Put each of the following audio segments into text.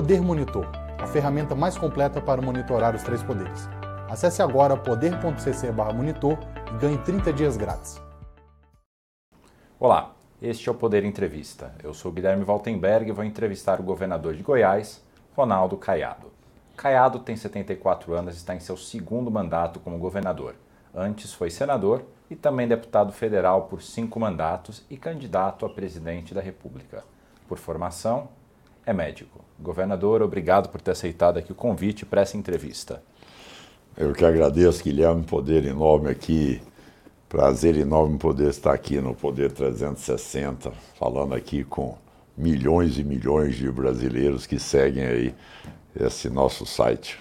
Poder Monitor, a ferramenta mais completa para monitorar os três poderes. Acesse agora poder.cc/monitor e ganhe 30 dias grátis. Olá, este é o Poder Entrevista. Eu sou Guilherme Valtenberg e vou entrevistar o governador de Goiás, Ronaldo Caiado. Caiado tem 74 anos e está em seu segundo mandato como governador. Antes foi senador e também deputado federal por cinco mandatos e candidato a presidente da República. Por formação, é médico. Governador, obrigado por ter aceitado aqui o convite para essa entrevista. Eu que agradeço, Guilherme, poder enorme aqui Prazer enorme poder estar aqui no Poder 360, falando aqui com milhões e milhões de brasileiros que seguem aí esse nosso site.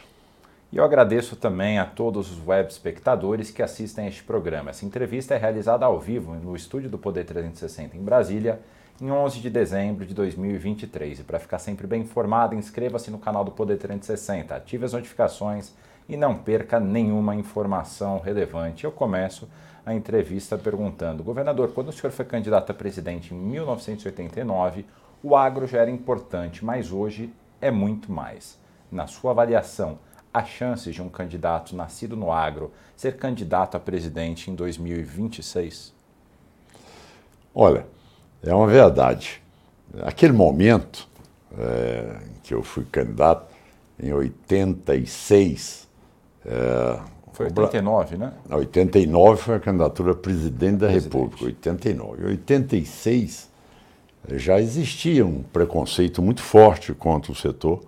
E eu agradeço também a todos os web espectadores que assistem a este programa. Essa entrevista é realizada ao vivo no estúdio do Poder 360 em Brasília, em 11 de dezembro de 2023. E para ficar sempre bem informado, inscreva-se no canal do Poder 360, ative as notificações e não perca nenhuma informação relevante. Eu começo a entrevista perguntando: Governador, quando o senhor foi candidato a presidente em 1989, o agro já era importante, mas hoje é muito mais. Na sua avaliação, há chances de um candidato nascido no agro ser candidato a presidente em 2026? Olha, é uma verdade. Aquele momento é, em que eu fui candidato, em 86, é, foi 89, né? 89 foi a candidatura a presidente da presidente. República, 89. Em 86 já existia um preconceito muito forte contra o setor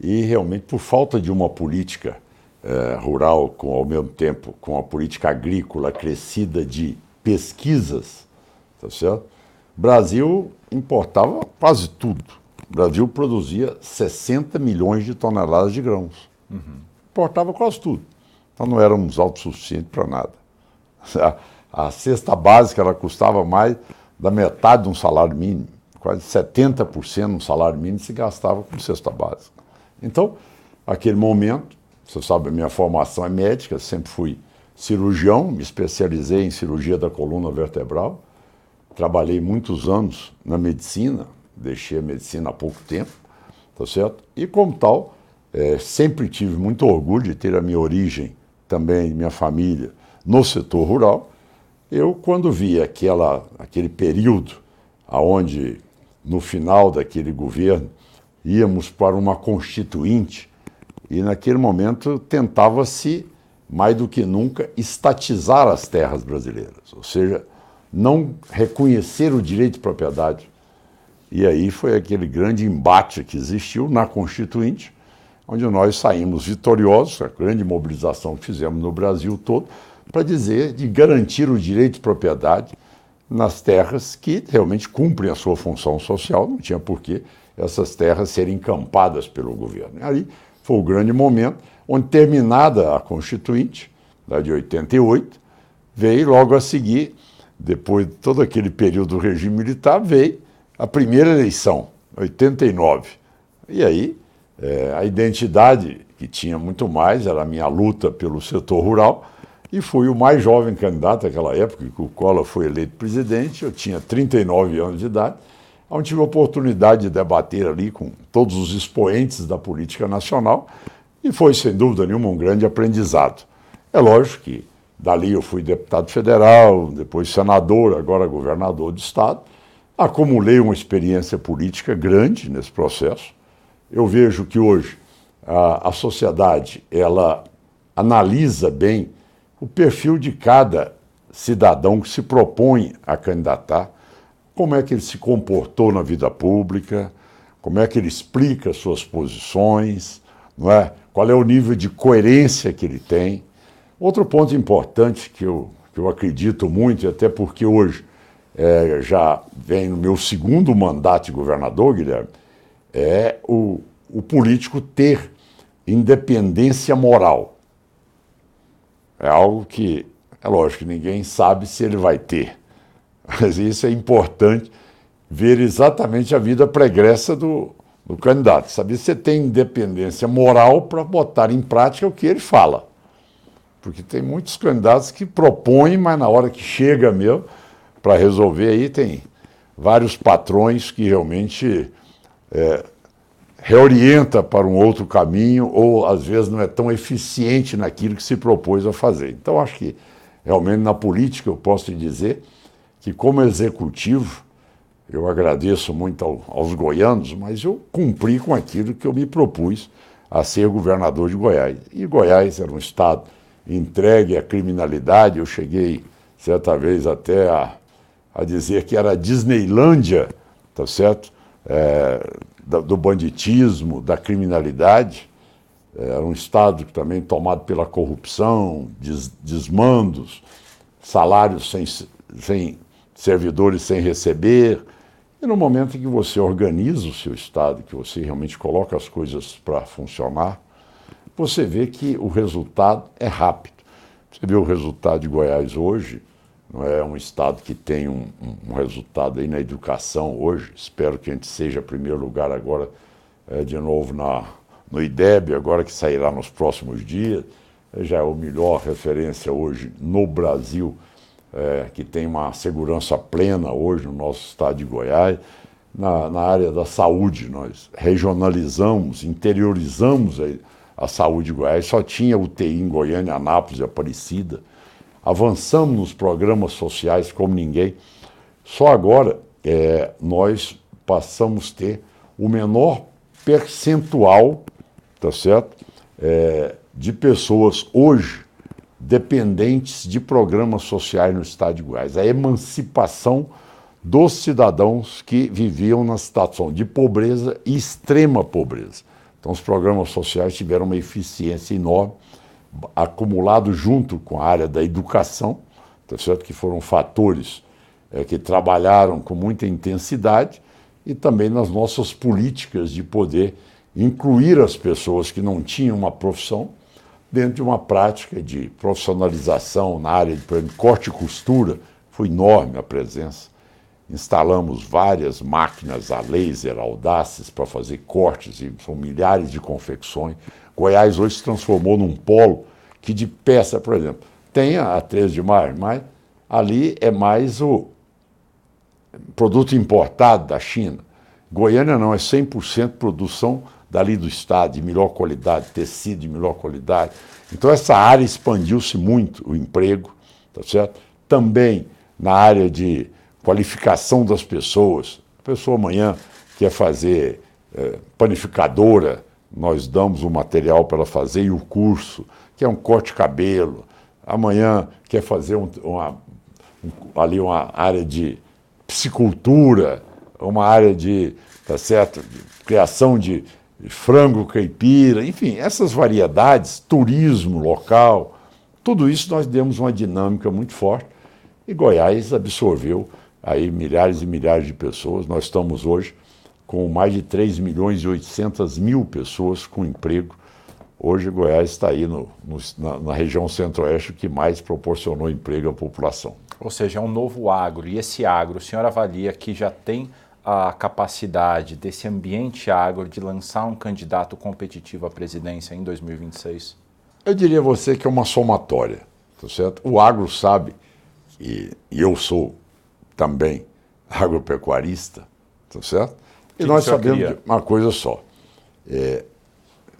e realmente por falta de uma política eh, rural com ao mesmo tempo com a política agrícola crescida de pesquisas, tá certo? Brasil importava quase tudo. O Brasil produzia 60 milhões de toneladas de grãos. Uhum. Importava quase tudo. Então não éramos autossuficientes para nada. A, a cesta básica ela custava mais da metade de um salário mínimo. Quase 70% do salário mínimo se gastava com cesta básica. Então, aquele momento, você sabe, a minha formação é médica, sempre fui cirurgião, me especializei em cirurgia da coluna vertebral, trabalhei muitos anos na medicina, deixei a medicina há pouco tempo, tá certo? E como tal, é, sempre tive muito orgulho de ter a minha origem também minha família no setor rural, eu quando vi aquela, aquele período aonde no final daquele governo íamos para uma constituinte e naquele momento tentava-se mais do que nunca estatizar as terras brasileiras, ou seja, não reconhecer o direito de propriedade. E aí foi aquele grande embate que existiu na constituinte onde nós saímos vitoriosos, a grande mobilização que fizemos no Brasil todo, para dizer de garantir o direito de propriedade nas terras que realmente cumprem a sua função social, não tinha por que essas terras serem encampadas pelo governo. Aí foi o grande momento onde, terminada a Constituinte, da de 88, veio logo a seguir, depois de todo aquele período do regime militar, veio a primeira eleição, 89. E aí é, a identidade, que tinha muito mais, era a minha luta pelo setor rural, e fui o mais jovem candidato naquela época, que o Collor foi eleito presidente, eu tinha 39 anos de idade, onde tive a oportunidade de debater ali com todos os expoentes da política nacional, e foi, sem dúvida nenhuma, um grande aprendizado. É lógico que dali eu fui deputado federal, depois senador, agora governador do Estado, acumulei uma experiência política grande nesse processo, eu vejo que hoje a, a sociedade ela analisa bem o perfil de cada cidadão que se propõe a candidatar, como é que ele se comportou na vida pública, como é que ele explica suas posições, não é? Qual é o nível de coerência que ele tem? Outro ponto importante que eu, que eu acredito muito, e até porque hoje é, já vem no meu segundo mandato de governador, Guilherme, é o, o político ter independência moral. É algo que, é lógico, ninguém sabe se ele vai ter. Mas isso é importante ver exatamente a vida pregressa do, do candidato. Saber se tem independência moral para botar em prática o que ele fala. Porque tem muitos candidatos que propõem, mas na hora que chega mesmo para resolver aí tem vários patrões que realmente é, reorienta para um outro caminho ou às vezes não é tão eficiente naquilo que se propôs a fazer. Então acho que realmente na política eu posso dizer que como executivo eu agradeço muito ao, aos goianos, mas eu cumpri com aquilo que eu me propus a ser governador de Goiás. E Goiás era um estado entregue à criminalidade. Eu cheguei certa vez até a, a dizer que era a Disneylândia, tá certo? É, do banditismo, da criminalidade. Era um estado também tomado pela corrupção, des, desmandos, salários sem, sem servidores sem receber. E no momento em que você organiza o seu estado, que você realmente coloca as coisas para funcionar, você vê que o resultado é rápido. Você vê o resultado de Goiás hoje, não é um estado que tem um, um, resultado aí na educação hoje. Espero que a gente seja primeiro lugar agora é, de novo na, no IDEB, agora que sairá nos próximos dias. É, já é o melhor referência hoje no Brasil, é, que tem uma segurança plena hoje no nosso estado de Goiás. Na, na área da saúde, nós regionalizamos, interiorizamos a, a saúde de Goiás, só tinha UTI em Goiânia, Anápolis e Aparecida. Avançamos nos programas sociais como ninguém. Só agora é, nós passamos a ter o menor percentual, tá certo? É, de pessoas hoje dependentes de programas sociais no estado de Goiás. A emancipação dos cidadãos que viviam na situação de pobreza e extrema pobreza. Então, os programas sociais tiveram uma eficiência enorme, acumulado junto com a área da educação, tá certo? que foram fatores é, que trabalharam com muita intensidade, e também nas nossas políticas de poder incluir as pessoas que não tinham uma profissão dentro de uma prática de profissionalização na área de exemplo, corte e costura. Foi enorme a presença instalamos várias máquinas a laser audáceis para fazer cortes, e são milhares de confecções. Goiás hoje se transformou num polo que de peça, por exemplo, tem a 13 de maio, mas ali é mais o produto importado da China. Goiânia não, é 100% produção dali do estado, de melhor qualidade, tecido de melhor qualidade. Então essa área expandiu-se muito, o emprego, tá certo? Também na área de qualificação das pessoas. A pessoa amanhã quer fazer é, panificadora, nós damos o material para ela fazer e o curso, que é um corte de cabelo. Amanhã quer fazer um, uma, um, ali uma área de psicultura, uma área de, tá certo, de criação de frango caipira, enfim, essas variedades, turismo local, tudo isso nós demos uma dinâmica muito forte e Goiás absorveu aí milhares e milhares de pessoas. Nós estamos hoje com mais de 3 milhões e 800 mil pessoas com emprego. Hoje Goiás está aí no, no, na, na, região centro-oeste que mais proporcionou emprego à população. Ou seja, é um novo agro. E esse agro, o senhor avalia que já tem a capacidade desse ambiente agro de lançar um candidato competitivo à presidência em 2026? Eu diria a você que é uma somatória, tá certo? O agro sabe, e, e eu sou também agropecuarista, tá certo? E nós sabemos queria? uma coisa só. É,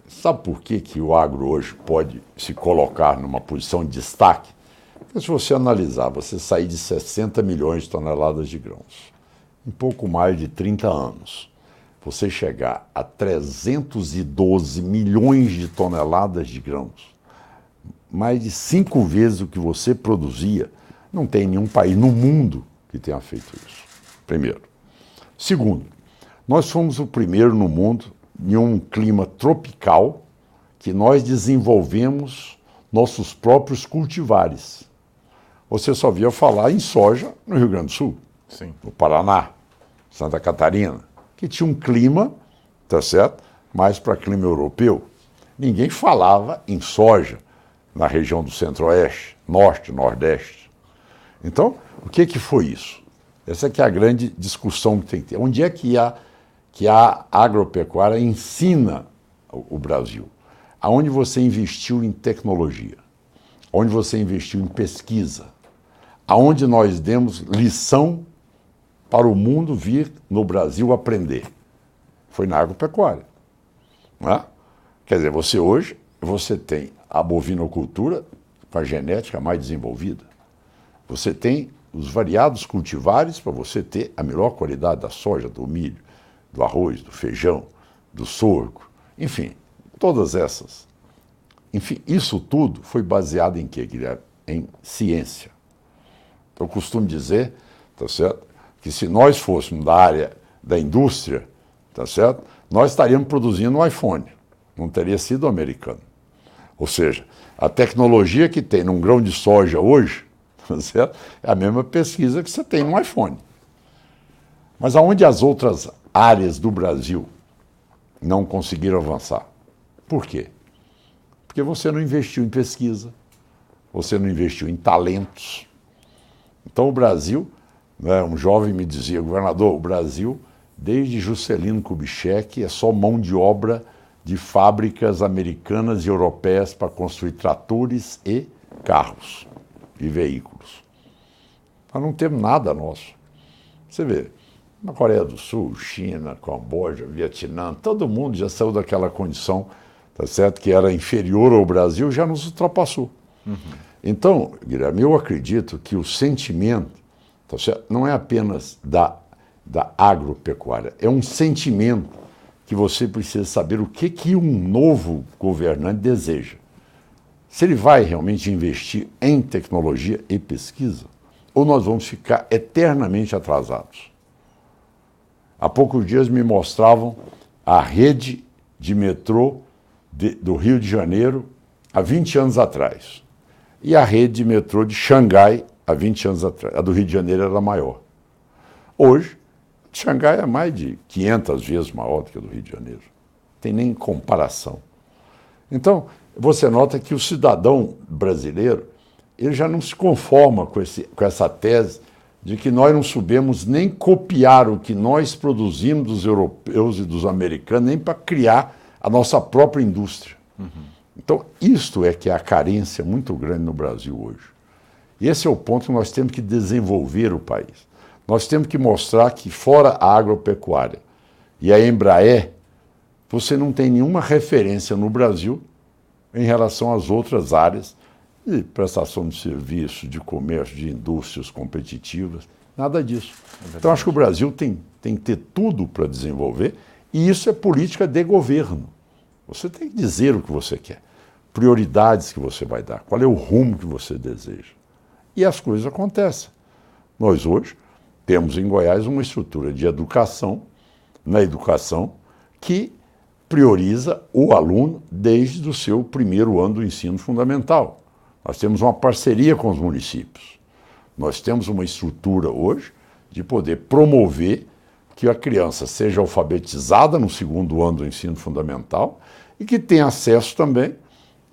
sabe por que, que o agro hoje pode se colocar numa posição de destaque? Porque se você analisar, você sair de 60 milhões de toneladas de grãos em pouco mais de 30 anos, você chegar a 312 milhões de toneladas de grãos, mais de cinco vezes o que você produzia, não tem nenhum país no mundo que tenha feito isso. Primeiro. Segundo, nós fomos o primeiro no mundo em um clima tropical que nós desenvolvemos nossos próprios cultivares. Você só via falar em soja no Rio Grande do Sul, Sim. no Paraná, Santa Catarina, que tinha um clima, tá certo? Mais para clima europeu. Ninguém falava em soja na região do Centro-Oeste, Norte, Nordeste. Então, o que, que foi isso? Essa é que é a grande discussão que tem que ter. Onde é que a, que a agropecuária ensina o, o Brasil? Aonde você investiu em tecnologia? Onde você investiu em pesquisa? Aonde nós demos lição para o mundo vir no Brasil aprender? Foi na agropecuária. Né? Quer dizer, você hoje você tem a bovinocultura com a genética mais desenvolvida. Você tem os variados cultivares para você ter a melhor qualidade da soja, do milho, do arroz, do feijão, do sorgo, enfim, todas essas. Enfim, isso tudo foi baseado em quê, Guilherme? Em ciência. Eu costumo dizer, tá certo, que se nós fôssemos da área da indústria, tá certo, nós estaríamos produzindo um iPhone, não teria sido americano. Ou seja, a tecnologia que tem num grão de soja hoje, certo, é a mesma pesquisa que você tem no iPhone. Mas aonde as outras áreas do Brasil não conseguiram avançar? Por quê? Porque você não investiu em pesquisa, você não investiu em talentos. Então o Brasil, né, um jovem me dizia, governador, o Brasil, desde Juscelino Kubitschek, é só mão de obra de fábricas americanas e europeias para construir tratores e carros e veículos. Nós não temos nada nosso. Você vê, na Coreia do Sul, China, Camboja, Vietnã, todo mundo já saiu daquela condição, tá certo, que era inferior ao Brasil, já nos ultrapassou. Uhum. Então, Guilherme, eu acredito que o sentimento tá certo, não é apenas da, da agropecuária, é um sentimento que você precisa saber o que, que um novo governante deseja. Se ele vai realmente investir em tecnologia e pesquisa, ou nós vamos ficar eternamente atrasados. Há poucos dias me mostravam a rede de metrô de, do Rio de Janeiro há 20 anos atrás e a rede de metrô de Xangai há 20 anos atrás. A do Rio de Janeiro era maior. Hoje, Xangai é mais de 500 vezes maior do que a do Rio de Janeiro. Tem nem comparação. Então, você nota que o cidadão brasileiro ele já não se conforma com, esse, com essa tese de que nós não sabemos nem copiar o que nós produzimos dos europeus e dos americanos, nem para criar a nossa própria indústria. Uhum. Então, isto é que é a carência muito grande no Brasil hoje. E esse é o ponto que nós temos que desenvolver o país. Nós temos que mostrar que, fora a agropecuária e a Embraer, você não tem nenhuma referência no Brasil em relação às outras áreas de prestação de serviço, de comércio, de indústrias competitivas, nada disso. É então, acho que o Brasil tem, tem que ter tudo para desenvolver e isso é política de governo. Você tem que dizer o que você quer, prioridades que você vai dar, qual é o rumo que você deseja. E as coisas acontecem. Nós hoje temos em Goiás uma estrutura de educação, na educação, que prioriza o aluno desde o seu primeiro ano do ensino fundamental. Nós temos uma parceria com os municípios. Nós temos uma estrutura hoje de poder promover que a criança seja alfabetizada no segundo ano do ensino fundamental e que tenha acesso também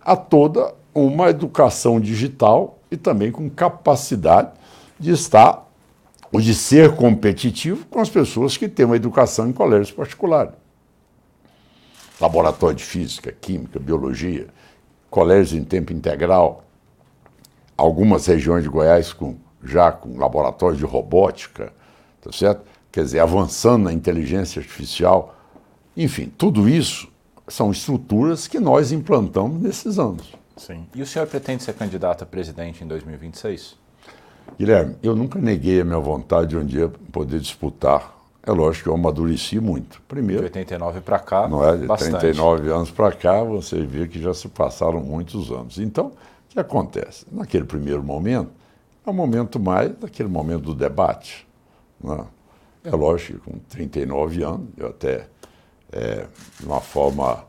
a toda uma educação digital e também com capacidade de estar ou de ser competitivo com as pessoas que têm uma educação em colégios particulares. Laboratório de física, química, biologia, colégios em tempo integral, algumas regiões de Goiás com, já com laboratórios de robótica, tá certo? Quer dizer, avançando na inteligência artificial. Enfim, tudo isso são estruturas que nós implantamos nesses anos. Sim. E o senhor pretende ser candidato a presidente em 2026? Guilherme, eu nunca neguei a minha vontade de um dia poder disputar. É lógico que eu amadureci muito. Primeiro. De 89 para cá. Não é? De bastante. 39 anos para cá, você vê que já se passaram muitos anos. Então, que acontece? Naquele primeiro momento, é o momento mais daquele momento do debate. Né? É lógico que com 39 anos, eu até, é, de uma forma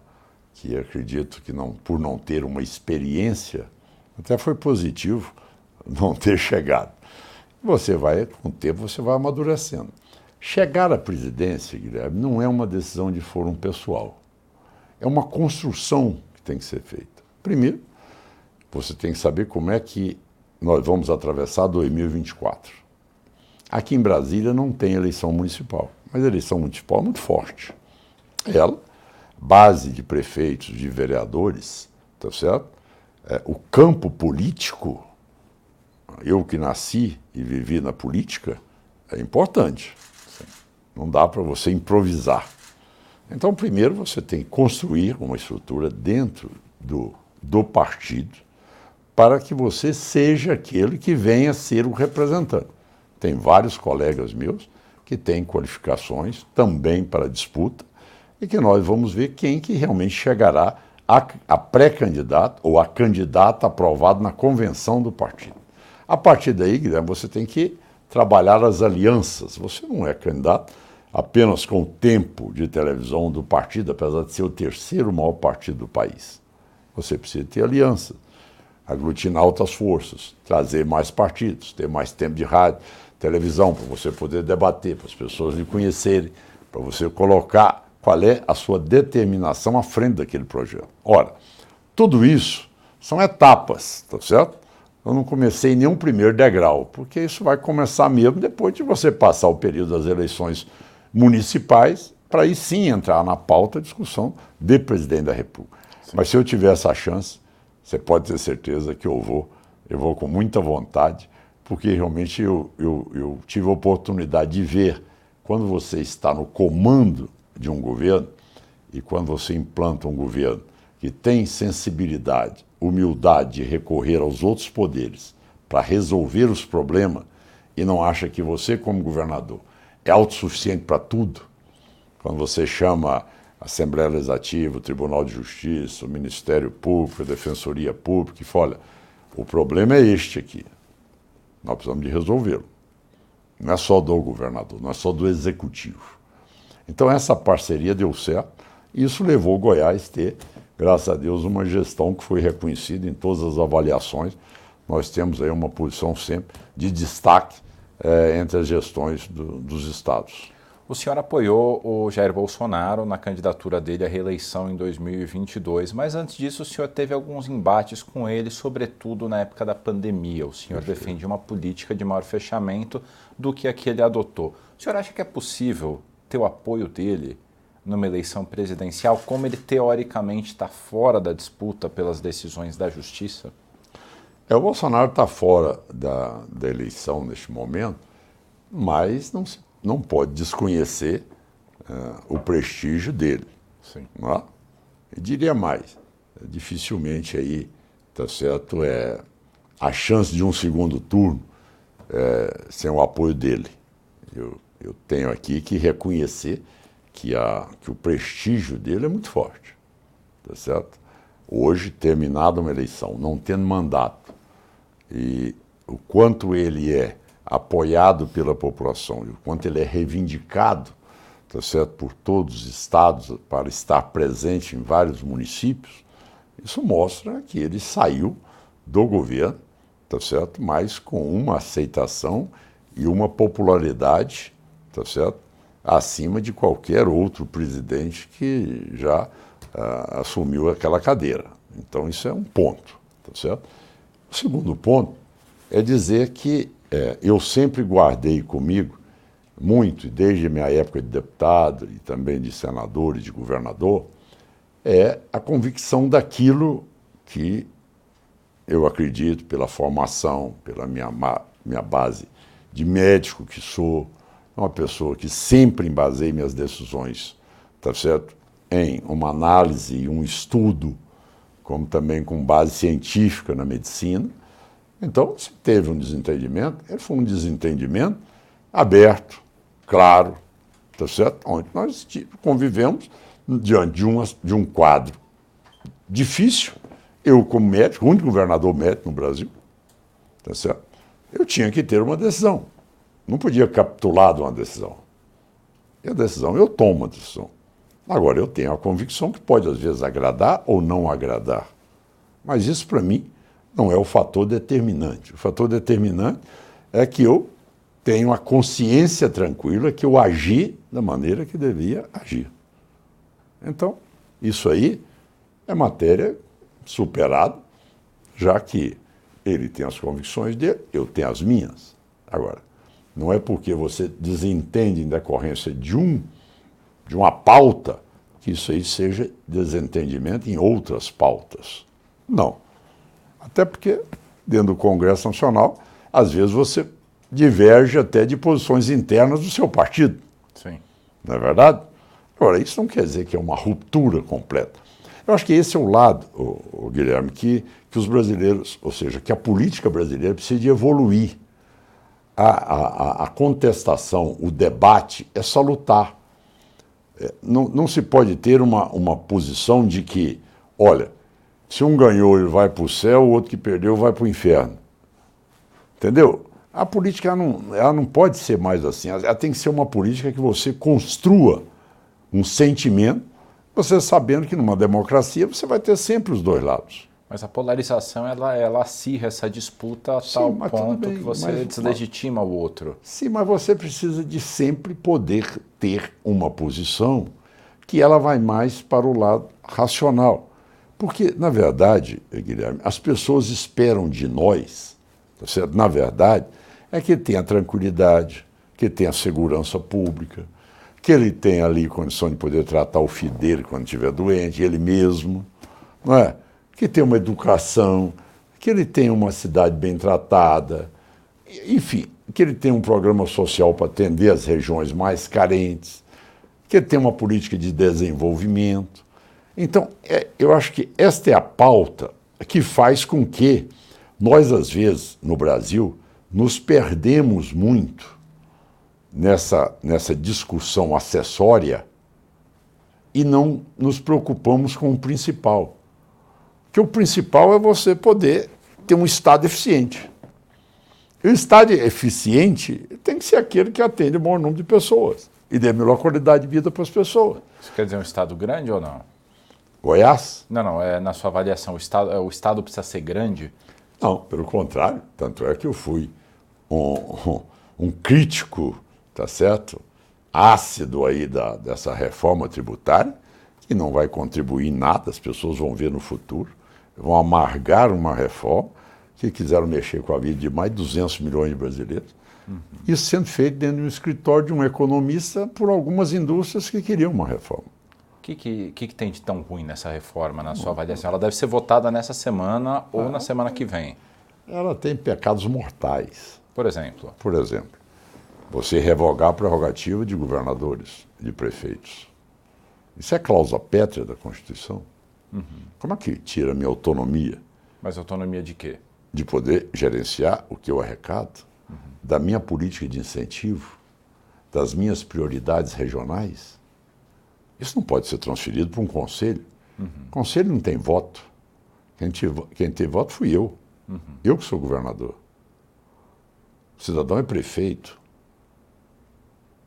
que acredito que não, por não ter uma experiência, até foi positivo não ter chegado. Você vai, com o tempo, você vai amadurecendo. Chegar à presidência, Guilherme, não é uma decisão de fórum pessoal. É uma construção que tem que ser feita. Primeiro, você tem que saber como é que nós vamos atravessar 2024. Aqui em Brasília não tem eleição municipal, mas a eleição municipal é muito forte. Ela, base de prefeitos, de vereadores, tá certo? É, o campo político eu que nasci e vivi na política, é importante. Não dá para você improvisar. Então, primeiro você tem que construir uma estrutura dentro do, do partido para que você seja aquele que venha ser o representante. Tem vários colegas meus que têm qualificações também para disputa e que nós vamos ver quem que realmente chegará a, a pré-candidato ou a candidata aprovado na convenção do partido. A partir daí, Guilherme, você tem que trabalhar as alianças. Você não é candidato apenas com o tempo de televisão do partido, apesar de ser o terceiro maior partido do país. Você precisa ter aliança, aglutinar outras forças, trazer mais partidos, ter mais tempo de rádio, televisão, para você poder debater, para as pessoas lhe conhecerem, para você colocar qual é a sua determinação à frente daquele projeto. Ora, tudo isso são etapas, tá certo? Eu não comecei nenhum primeiro degrau, porque isso vai começar mesmo depois de você passar o período das eleições municipais, para aí sim entrar na pauta a discussão de presidente da República. Sim. Mas se eu tiver essa chance, você pode ter certeza que eu vou, eu vou com muita vontade, porque realmente eu, eu, eu tive a oportunidade de ver quando você está no comando de um governo e quando você implanta um governo que tem sensibilidade, humildade de recorrer aos outros poderes para resolver os problemas e não acha que você, como governador, é autossuficiente para tudo, quando você chama Assembleia Legislativa, o Tribunal de Justiça, o Ministério Público, a Defensoria Pública, e fala, olha, o problema é este aqui, nós precisamos de resolvê-lo. Não é só do governador, não é só do executivo. Então essa parceria deu certo e isso levou o Goiás a ter, graças a Deus, uma gestão que foi reconhecida em todas as avaliações. Nós temos aí uma posição sempre de destaque é, entre as gestões do, dos estados. O senhor apoiou o Jair Bolsonaro na candidatura dele à reeleição em 2022, mas antes disso o senhor teve alguns embates com ele, sobretudo na época da pandemia. O senhor Perfeito. defendia uma política de maior fechamento do que a que ele adotou. O senhor acha que é possível ter o apoio dele numa eleição presidencial, como ele teoricamente está fora da disputa pelas decisões da justiça? É, o Bolsonaro está fora da, da eleição neste momento, mas não, se, não pode desconhecer uh, o prestígio dele. Sim. Não é? Eu diria mais, dificilmente aí, tá certo, é a chance de um segundo turno é, sem o apoio dele. Eu, eu tenho aqui que reconhecer que, a, que o prestígio dele é muito forte, tá certo? Hoje, terminada uma eleição, não tendo mandato, e o quanto ele é apoiado pela população e o quanto ele é reivindicado tá certo, por todos os estados para estar presente em vários municípios, isso mostra que ele saiu do governo, tá certo, mas com uma aceitação e uma popularidade, tá certo, acima de qualquer outro presidente que já uh, assumiu aquela cadeira. Então isso é um ponto, tá certo? O segundo ponto é dizer que é, eu sempre guardei comigo muito, desde minha época de deputado e também de senador e de governador, é a convicção daquilo que eu acredito pela formação, pela minha, minha base de médico que sou, uma pessoa que sempre embasei minhas decisões, tá certo? Em uma análise um estudo como também com base científica na medicina. Então, se teve um desentendimento, ele foi um desentendimento aberto, claro, tá certo? onde nós convivemos diante de, uma, de um quadro difícil. Eu, como médico, o único governador médico no Brasil, tá certo? eu tinha que ter uma decisão. Não podia capitular de uma decisão. E a decisão, eu tomo a decisão. Agora, eu tenho a convicção que pode, às vezes, agradar ou não agradar. Mas isso, para mim, não é o fator determinante. O fator determinante é que eu tenho a consciência tranquila que eu agi da maneira que devia agir. Então, isso aí é matéria superada, já que ele tem as convicções dele, eu tenho as minhas. Agora, não é porque você desentende em decorrência de um de uma pauta, que isso aí seja desentendimento em outras pautas. Não. Até porque, dentro do Congresso Nacional, às vezes você diverge até de posições internas do seu partido. Sim. Não é verdade? Agora, isso não quer dizer que é uma ruptura completa. Eu acho que esse é o lado, o, o Guilherme, que, que os brasileiros, ou seja, que a política brasileira precisa de evoluir. A, a, a contestação, o debate é salutar. É, não, não se pode ter uma, uma posição de que, olha, se um ganhou ele vai para o céu, o outro que perdeu vai para o inferno. Entendeu? A política ela não, ela não pode ser mais assim. Ela tem que ser uma política que você construa um sentimento, você sabendo que numa democracia você vai ter sempre os dois lados. Mas a polarização, ela, ela acirra essa disputa a Sim, tal ponto bem, que você mas, deslegitima o outro. Sim, mas você precisa de sempre poder ter uma posição que ela vai mais para o lado racional. Porque, na verdade, Guilherme, as pessoas esperam de nós, tá certo? na verdade, é que tenha tranquilidade, que tenha segurança pública, que ele tenha ali condição de poder tratar o filho dele quando estiver doente, ele mesmo, não é? que tenha uma educação, que ele tenha uma cidade bem tratada, enfim, que ele tenha um programa social para atender as regiões mais carentes, que ele tenha uma política de desenvolvimento. Então, é, eu acho que esta é a pauta que faz com que nós, às vezes, no Brasil, nos perdemos muito nessa, nessa discussão acessória e não nos preocupamos com o principal. Que o principal é você poder ter um Estado eficiente. E o Estado eficiente tem que ser aquele que atende o maior número de pessoas e dê melhor qualidade de vida para as pessoas. Isso quer dizer um Estado grande ou não? Goiás? Não, não, é na sua avaliação, o Estado, o estado precisa ser grande? Não, pelo contrário. Tanto é que eu fui um, um, um crítico, tá certo? Ácido aí da, dessa reforma tributária, que não vai contribuir em nada, as pessoas vão ver no futuro, vão amargar uma reforma que quiseram mexer com a vida de mais de 200 milhões de brasileiros. Uhum. Isso sendo feito dentro de um escritório de um economista por algumas indústrias que queriam uma reforma. O que, que, que, que, tem de tão ruim nessa reforma, na sua avaliação? Ela deve ser votada nessa semana ou ah, na semana que vem. Ela tem pecados mortais. Por exemplo? Por exemplo, você revogar a prerrogativa de governadores, de prefeitos. Isso é cláusula pétrea da Constituição. Uhum. Como é que tira a minha autonomia? Mas autonomia de quê? De poder gerenciar o que eu arrecado, uhum. da minha política de incentivo, das minhas prioridades regionais. Isso não pode ser transferido para um conselho. Uhum. O conselho não tem voto. Quem, quem tem voto fui eu. Uhum. Eu que sou governador. O cidadão é prefeito.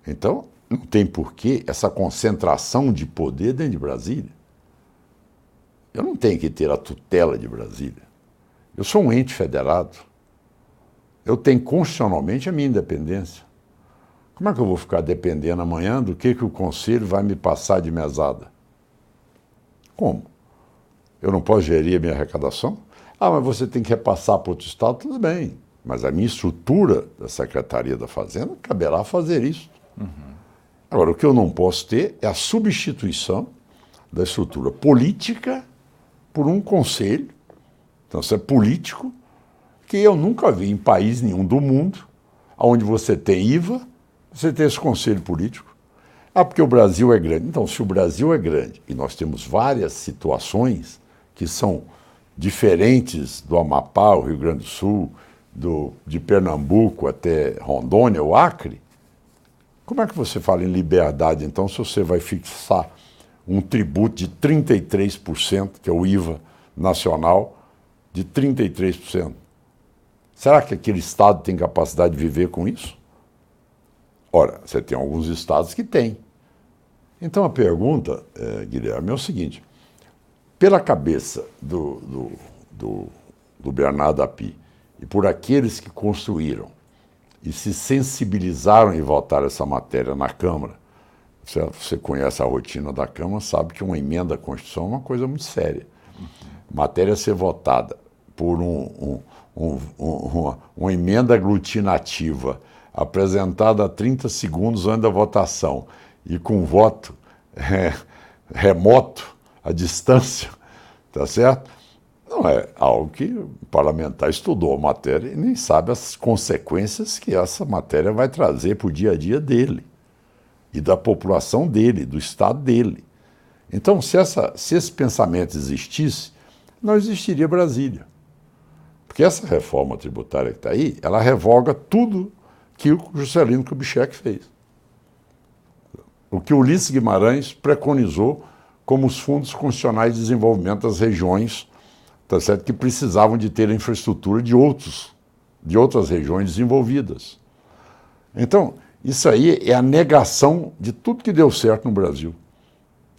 Então, não tem porquê essa concentração de poder dentro de Brasília. Eu não tenho que ter a tutela de Brasília. Eu sou um ente federado. Eu tenho constitucionalmente a minha independência. Como é que eu vou ficar dependendo amanhã do que, que o conselho vai me passar de mesada? Como? Eu não posso gerir a minha arrecadação? Ah, mas você tem que repassar para outro estado? Tudo bem. Mas a minha estrutura da Secretaria da Fazenda caberá fazer isso. Uhum. Agora, o que eu não posso ter é a substituição da estrutura política por um conselho, então isso é político, que eu nunca vi em país nenhum do mundo, onde você tem IVA, você tem esse conselho político. Ah, porque o Brasil é grande. Então, se o Brasil é grande e nós temos várias situações que são diferentes do Amapá, o Rio Grande do Sul, do, de Pernambuco até Rondônia, o Acre, como é que você fala em liberdade, então, se você vai fixar um tributo de 33%, que é o IVA nacional, de 33%? Será que aquele Estado tem capacidade de viver com isso? Ora, você tem alguns estados que têm. Então a pergunta, é, Guilherme, é o seguinte: pela cabeça do, do, do, do Bernardo Api, e por aqueles que construíram e se sensibilizaram em votar essa matéria na Câmara. Você, você conhece a rotina da Câmara, sabe que uma emenda à Constituição é uma coisa muito séria. Matéria ser votada por um, um, um, uma, uma emenda aglutinativa apresentada a 30 segundos antes da votação e com voto é, remoto, à distância, tá certo? Não é algo que o parlamentar estudou a matéria e nem sabe as consequências que essa matéria vai trazer para o dia a dia dele. e da população dele, do estado dele. Então, se, essa, se esse pensamento existisse, não existiria Brasília. Porque essa reforma tributária que está aí, ela revoga tudo que o Juscelino Kubitschek fez. O que Ulisses Guimarães preconizou como os fundos constitucionais de desenvolvimento das regiões tá certo? que precisavam de ter a infraestrutura de, outros, de outras regiões desenvolvidas. Então, isso aí é a negação de tudo que deu certo no Brasil.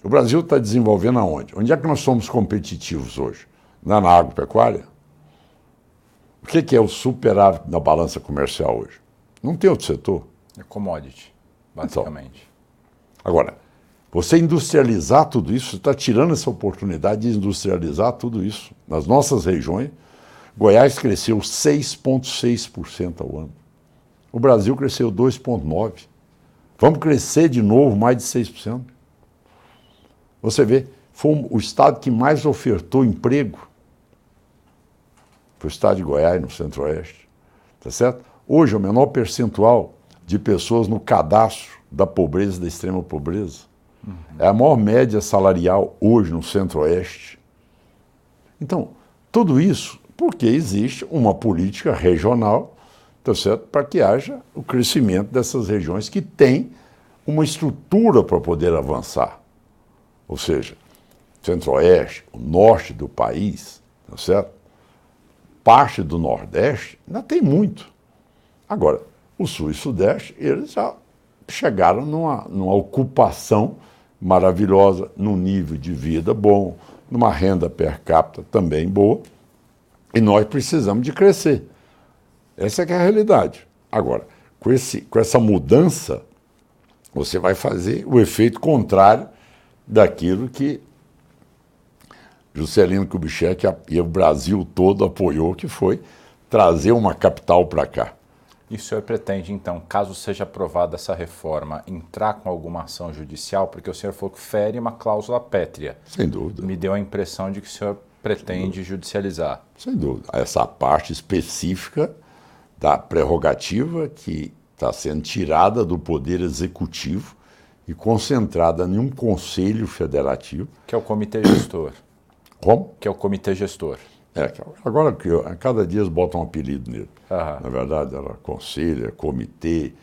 O Brasil está desenvolvendo aonde? Onde é que nós somos competitivos hoje? Na, na agropecuária? O que, que é o superávit na balança comercial hoje? Não tem outro setor. É commodity, basicamente. Então, agora, você industrializar tudo isso, você está tirando essa oportunidade de industrializar tudo isso. Nas nossas regiões, Goiás cresceu 6,6% ao ano. O Brasil cresceu 2,9%. Vamos crescer de novo mais de 6%. Você vê, foi o estado que mais ofertou emprego. Foi o estado de Goiás, no Centro-Oeste. Tá certo? Hoje, o menor percentual de pessoas no cadastro da pobreza, da extrema pobreza. Uhum. É a maior média salarial hoje no Centro-Oeste. Então, tudo isso porque existe uma política regional tá certo? para que haja o crescimento dessas regiões que têm uma estrutura para poder avançar. Ou seja, centro-oeste, o norte do país, tá certo? parte do nordeste, ainda tem muito. Agora, o sul e sudeste, eles já chegaram numa, numa ocupação maravilhosa, num nível de vida bom, numa renda per capita também boa, e nós precisamos de crescer. Essa é, a realidade. Agora, com, esse, com essa mudança, você vai fazer o efeito contrário daquilo que Juscelino Kubitschek e o Brasil todo apoiou, que foi trazer uma capital para cá. E o senhor pretende, então, caso seja aprovada essa reforma, entrar com alguma ação judicial? Porque o senhor falou que fere uma cláusula pétrea. Sem dúvida. Me deu a impressão de que o senhor pretende Sem judicializar. Sem dúvida. Essa parte específica da prerrogativa que está sendo tirada do Poder Executivo e concentrada em um Conselho Federativo. Que é o Comitê Gestor. Como? Que é o Comitê Gestor. É, agora que a cada dia eles botam um apelido nele. Aham. Na verdade, era conselho, comitê,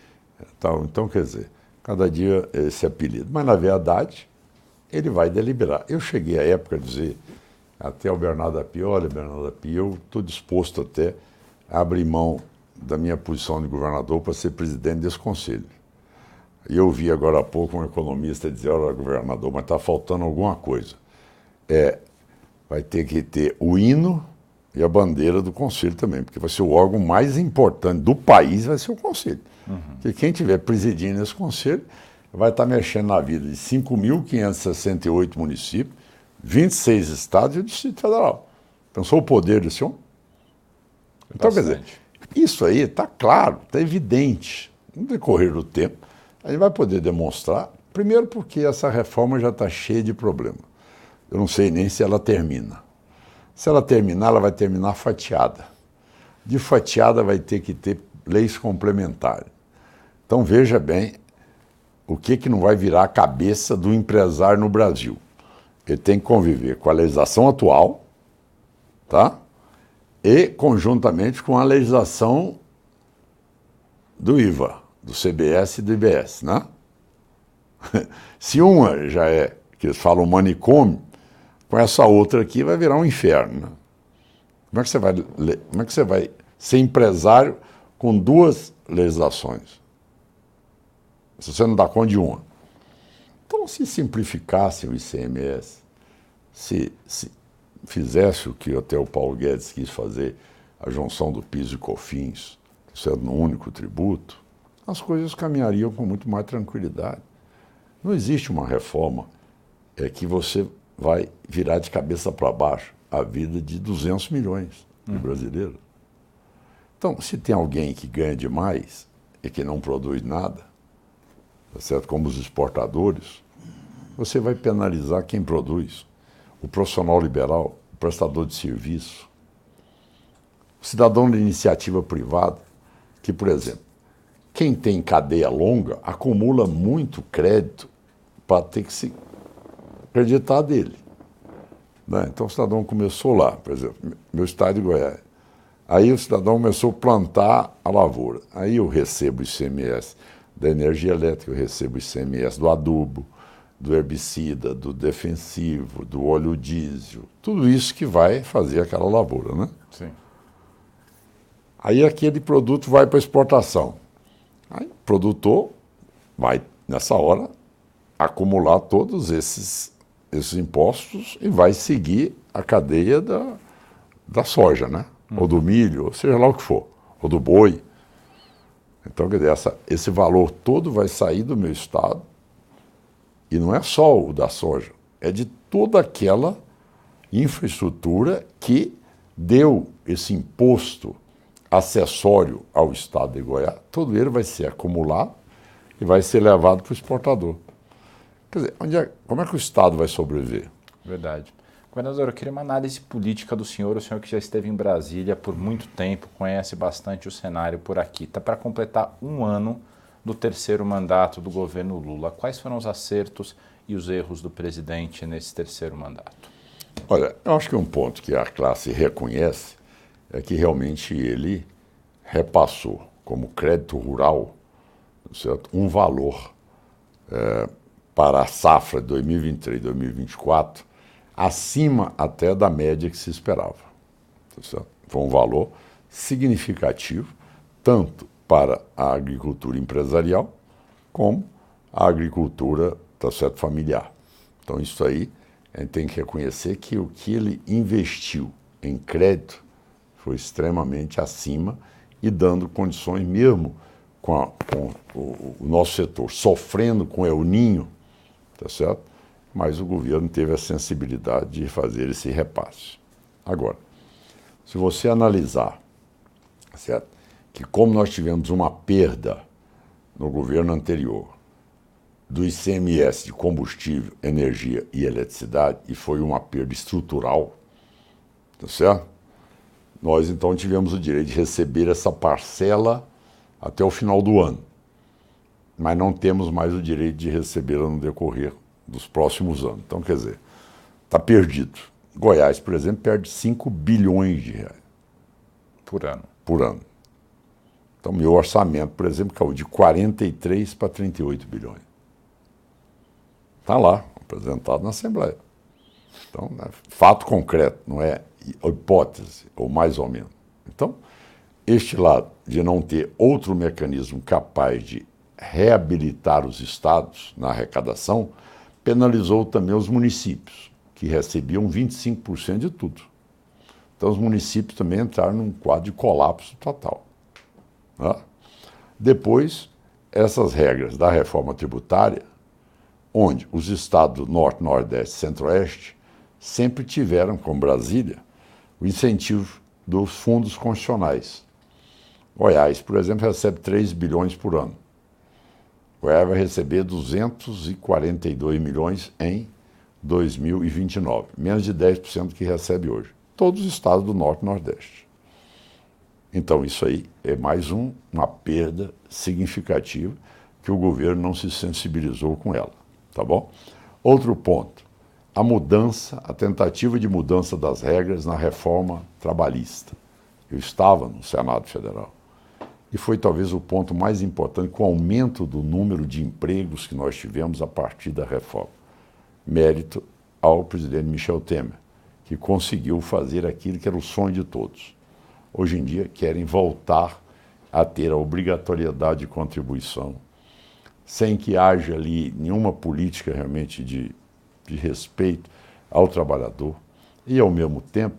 tal. Então, quer dizer, cada dia esse apelido. Mas, na verdade, ele vai deliberar. Eu cheguei à época a dizer, até o Bernardo Api, olha, Bernardo Api, eu estou disposto até a abrir mão da minha posição de governador para ser presidente desse conselho. E eu vi agora há pouco um economista dizer, olha, governador, mas está faltando alguma coisa. É, vai ter que ter o hino e a bandeira do conselho também, porque vai ser o órgão mais importante do país, vai ser o conselho. Uhum. Porque quem tiver presidindo esse conselho vai estar mexendo na vida de 5.568 municípios, 26 estados e o Distrito Federal. Pensou o poder desse homem? Então, quer dizer, isso aí está claro, está evidente. No decorrer do tempo, a gente vai poder demonstrar, primeiro porque essa reforma já está cheia de problemas. Eu não sei nem se ela termina. Se ela terminar, ela vai terminar fatiada. De fatiada vai ter que ter leis complementares. Então veja bem o que, que não vai virar a cabeça do empresário no Brasil. Ele tem que conviver com a legislação atual, tá? e conjuntamente com a legislação do IVA, do CBS e do IBS, né? Se uma já é, que eles falam manicômio, com essa outra aqui vai virar um inferno. Como é que você vai, como é que você vai ser empresário com duas legislações? Se você não dá conta de uma. Então, se simplificasse o ICMS, se, se fizesse o que até o Paulo Guedes quis fazer, a junção do piso e cofins, sendo um único tributo, as coisas caminhariam com muito mais tranquilidade. Não existe uma reforma é que você vai virar de cabeça para baixo a vida de 200 milhões de uhum. brasileiros. Então, se tem alguém que ganha demais e que não produz nada, tá certo? como os exportadores, você vai penalizar quem produz o profissional liberal, o prestador de serviço, o cidadão de iniciativa privada, que, por exemplo, quem tem cadeia longa acumula muito crédito para ter que se acreditar dele. Né? Então o cidadão começou lá, por exemplo, meu estado de Goiás. Aí o cidadão começou a plantar a lavoura. Aí eu recebo o ICMS da energia elétrica, eu recebo o ICMS do adubo, do herbicida, do defensivo, do óleo diesel, tudo isso que vai fazer aquela lavoura, né? Sim. Aí aquele produto vai para exportação. Aí o produtor vai, nessa hora, acumular todos esses, esses impostos e vai seguir a cadeia da, da soja, né? Ou do milho, ou seja lá o que for, ou do boi. Então, quer dizer, essa, esse valor todo vai sair do meu estado e não é só o da soja, é de toda aquela infraestrutura que deu esse imposto acessório ao Estado de Goiás, todo ele vai ser acumulado e vai ser levado para o exportador. Quer dizer, onde é, como é que o Estado vai sobreviver? Verdade. Governador, eu queria uma análise política do senhor, o senhor que já esteve em Brasília por muito tempo, conhece bastante o cenário por aqui. Está para completar um ano do terceiro mandato do governo Lula. Quais foram os acertos e os erros do presidente nesse terceiro mandato? Olha, eu acho que um ponto que a classe reconhece é que realmente ele repassou como crédito rural certo? um valor é, para a safra de 2023 2024 acima até da média que se esperava. Certo? Foi um valor significativo, tanto para a agricultura empresarial, como a agricultura tá certo, familiar. Então, isso aí, a gente tem que reconhecer que o que ele investiu em crédito foi extremamente acima e dando condições, mesmo com, a, com o, o, nosso setor sofrendo com El Ninho, tá certo? Mas o governo teve a sensibilidade de fazer esse repasse. Agora, se você analisar, tá certo? que como nós tivemos uma perda no governo anterior do ICMS de combustível, energia e eletricidade, e foi uma perda estrutural, tá certo? Nós então tivemos o direito de receber essa parcela até o final do ano, mas não temos mais o direito de recebê-la no decorrer dos próximos anos. Então, quer dizer, está perdido. Goiás, por exemplo, perde 5 bilhões de reais. Por ano. Por ano. Então, meu orçamento, por exemplo, caiu de 43 para 38 bilhões. Está lá, apresentado na Assembleia. Então, é fato concreto, não é hipótese, ou mais ou menos. Então, este lado de não ter outro mecanismo capaz de reabilitar os estados na arrecadação penalizou também os municípios, que recebiam 25% de tudo. Então, os municípios também entraram num quadro de colapso total. Né? Depois, essas regras da reforma tributária, onde os estados do Norte, Nordeste e Centro-Oeste sempre tiveram, como Brasília, o incentivo dos fundos constitucionais. Goiás, por exemplo, recebe 3 bilhões por ano. Goiás vai receber 242 milhões em 2029, menos de 10% do que recebe hoje. Todos os estados do Norte e Nordeste. Então, isso aí é mais um, uma perda significativa que o governo não se sensibilizou com ela. Tá bom? Outro ponto: a mudança, a tentativa de mudança das regras na reforma trabalhista. Eu estava no Senado Federal. E foi talvez o ponto mais importante com o aumento do número de empregos que nós tivemos a partir da reforma. Mérito ao presidente Michel Temer, que conseguiu fazer aquilo que era o sonho de todos hoje em dia querem voltar a ter a obrigatoriedade de contribuição, sem que haja ali nenhuma política realmente de, de respeito ao trabalhador, e ao mesmo tempo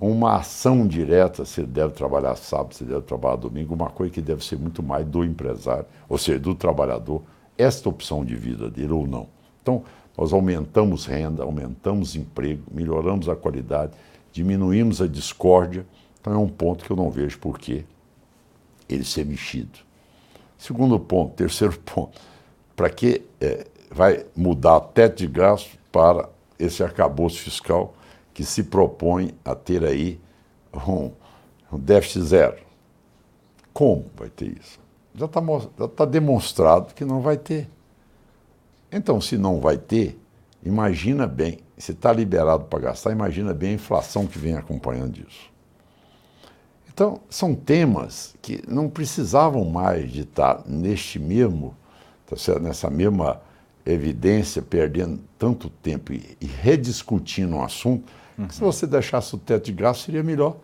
uma ação direta, se deve trabalhar sábado, se deve trabalhar domingo, uma coisa que deve ser muito mais do empresário, ou seja, do trabalhador, esta opção de vida dele ou não. Então, nós aumentamos renda, aumentamos emprego, melhoramos a qualidade, diminuímos a discórdia, então é um ponto que eu não vejo por que ele ser mexido. Segundo ponto, terceiro ponto, para que é, vai mudar teto de gasto para esse arcabouço fiscal que se propõe a ter aí um, um déficit zero? Como vai ter isso? já está tá demonstrado que não vai ter. Então, se não vai ter, imagina bem, se está liberado para gastar, imagina bem a inflação que vem acompanhando isso. Então, são temas que não precisavam mais de estar neste mesmo, tá nessa mesma evidência, perdendo tanto tempo e rediscutindo um assunto, uhum. se você deixasse o teto de gasto seria melhor.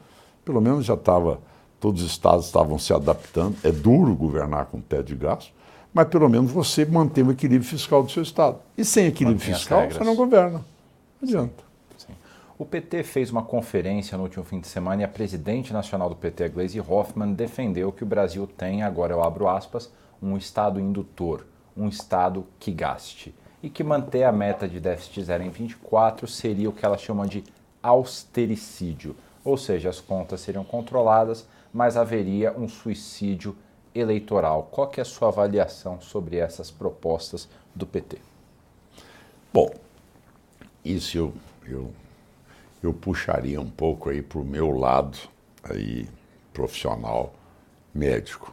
Pelo menos já estava, todos os estados estavam se adaptando. É duro governar com teto de gasto, mas pelo menos você mantém o equilíbrio fiscal do seu estado. E sem equilíbrio mantém fiscal, você não governa. Não adianta. O PT fez uma conferência no último fim de semana e a presidente nacional do PT, Gleisi Hoffmann, defendeu que o Brasil tem, agora eu abro aspas, um Estado indutor, um Estado que gaste. E que manter a meta de déficit zero em 24 seria o que ela chama de austericídio. Ou seja, as contas seriam controladas, mas haveria um suicídio eleitoral. Qual é a sua avaliação sobre essas propostas do PT? Bom, isso eu, eu eu puxaria um pouco aí para o meu lado aí profissional médico.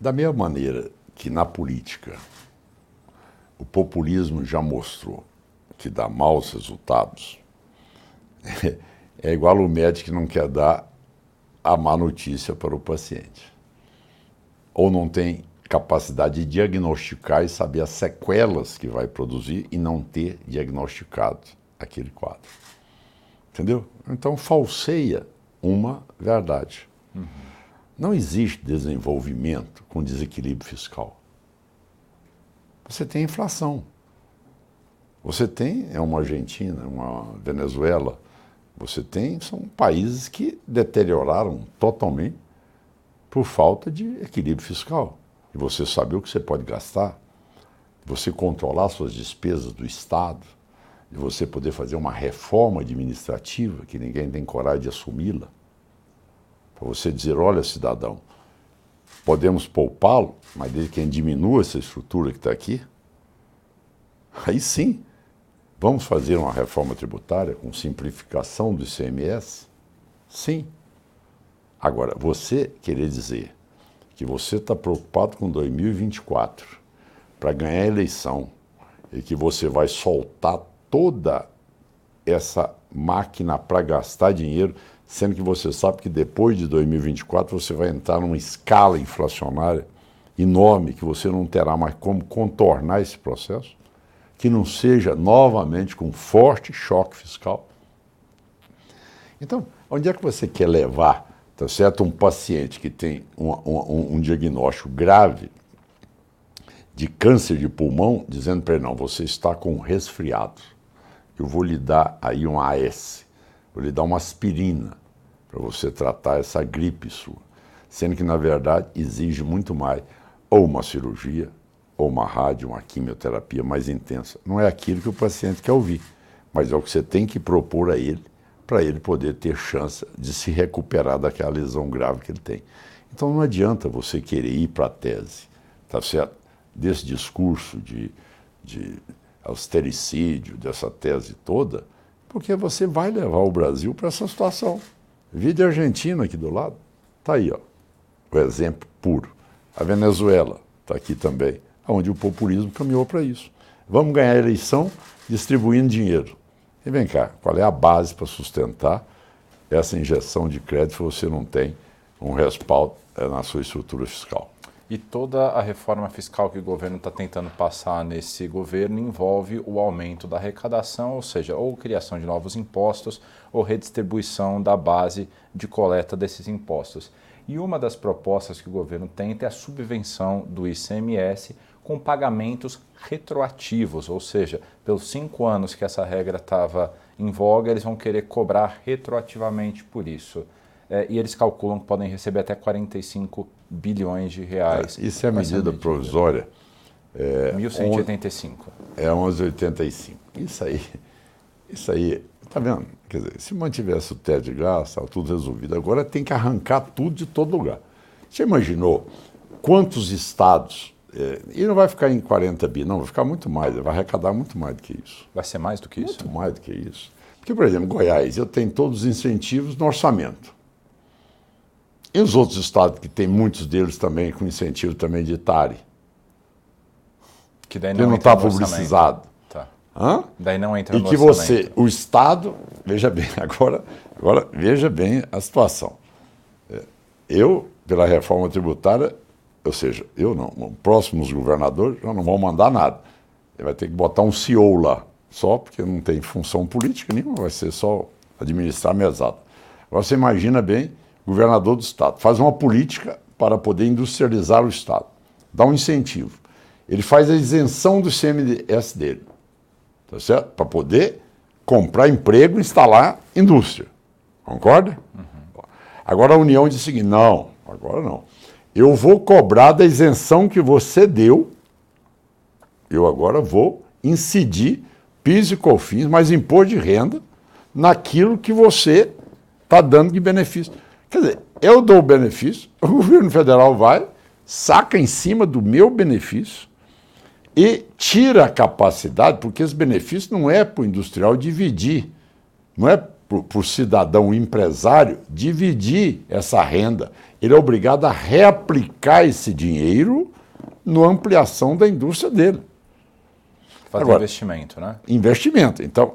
Da mesma maneira que na política o populismo já mostrou que dá maus resultados, é igual o médico que não quer dar a má notícia para o paciente. Ou não tem capacidade de diagnosticar e saber as sequelas que vai produzir e não ter diagnosticado aquele quadro. Entendeu? Então falseia uma verdade. Uhum. Não existe desenvolvimento com desequilíbrio fiscal. Você tem inflação. Você tem é uma Argentina, uma Venezuela. Você tem são países que deterioraram totalmente por falta de equilíbrio fiscal. E você saber o que você pode gastar, você controlar suas despesas do Estado, de você poder fazer uma reforma administrativa que ninguém tem coragem de assumi-la, para você dizer, olha, cidadão, podemos poupá-lo, mas desde que diminua essa estrutura que está aqui, aí sim, vamos fazer uma reforma tributária com simplificação do ICMS? Sim. Agora, você querer dizer que você está preocupado com 2024 para ganhar a eleição e que você vai soltar toda essa máquina para gastar dinheiro, sendo que você sabe que depois de 2024 você vai entrar numa escala inflacionária enorme que você não terá mais como contornar esse processo, que não seja novamente com forte choque fiscal. Então, onde é que você quer levar, tá certo, um paciente que tem um, um, um diagnóstico grave de câncer de pulmão, dizendo para ele, não, você está com resfriado eu vou lhe dar aí um AS, vou lhe dar uma aspirina para você tratar essa gripe sua. Sendo que, na verdade, exige muito mais ou uma cirurgia, ou uma rádio, uma quimioterapia mais intensa. Não é aquilo que o paciente quer ouvir, mas é o que você tem que propor a ele para ele poder ter chance de se recuperar daquela lesão grave que ele tem. Então não adianta você querer ir para a tese, tá certo? Desse discurso de, de austericídio, dessa tese toda, porque você vai levar o Brasil para essa situação. Vídeo Argentina aqui do lado, está aí, ó, o exemplo puro. A Venezuela está aqui também, onde o populismo caminhou para isso. Vamos ganhar a eleição distribuindo dinheiro. E vem cá, qual é a base para sustentar essa injeção de crédito se você não tem um respaldo eh, na sua estrutura fiscal? E toda a reforma fiscal que o governo está tentando passar nesse governo envolve o aumento da arrecadação, ou seja, ou criação de novos impostos ou redistribuição da base de coleta desses impostos. E uma das propostas que o governo tenta é a subvenção do ICMS com pagamentos retroativos, ou seja, pelos cinco anos que essa regra estava em voga, eles vão querer cobrar retroativamente por isso é, e eles calculam que podem receber até 45 bilhões de reais. É, isso é a medida provisória. É, 1185. É 1185. Isso aí, isso aí, tá vendo? Quer dizer, se mantivesse o teto de gás, tudo resolvido. Agora tem que arrancar tudo de todo lugar. Você imaginou quantos estados é, e não vai ficar em 40 bi, não, vai ficar muito mais, vai arrecadar muito mais do que isso. Vai ser mais do que muito isso? Muito mais do que isso. Porque, por exemplo, Goiás, eu tenho todos os incentivos no orçamento. E os outros estados, que tem muitos deles também com incentivo também de TARI? Que daí não está publicizado. Tá. Hã? Daí não entra E no que orçamento. você, o Estado, veja bem, agora, agora veja bem a situação. É, Eu, pela reforma tributária, ou seja, eu não, os próximos governadores já não vão mandar nada. Ele vai ter que botar um CEO lá, só porque não tem função política nenhuma, vai ser só administrar mesada. Agora você imagina bem, governador do Estado, faz uma política para poder industrializar o Estado, dá um incentivo. Ele faz a isenção do CMS dele tá certo? Para poder comprar emprego e instalar indústria. Concorda? Agora a União diz o seguinte: não, agora não. Eu vou cobrar da isenção que você deu, eu agora vou incidir PIS e COFINS, mais imposto de renda, naquilo que você está dando de benefício. Quer dizer, eu dou o benefício, o governo federal vai, saca em cima do meu benefício, e tira a capacidade, porque esse benefício não é para o industrial dividir, não é para o cidadão empresário dividir essa renda. Ele é obrigado a reaplicar esse dinheiro na ampliação da indústria dele. Fazer Agora- investimento, né? Investimento. Então,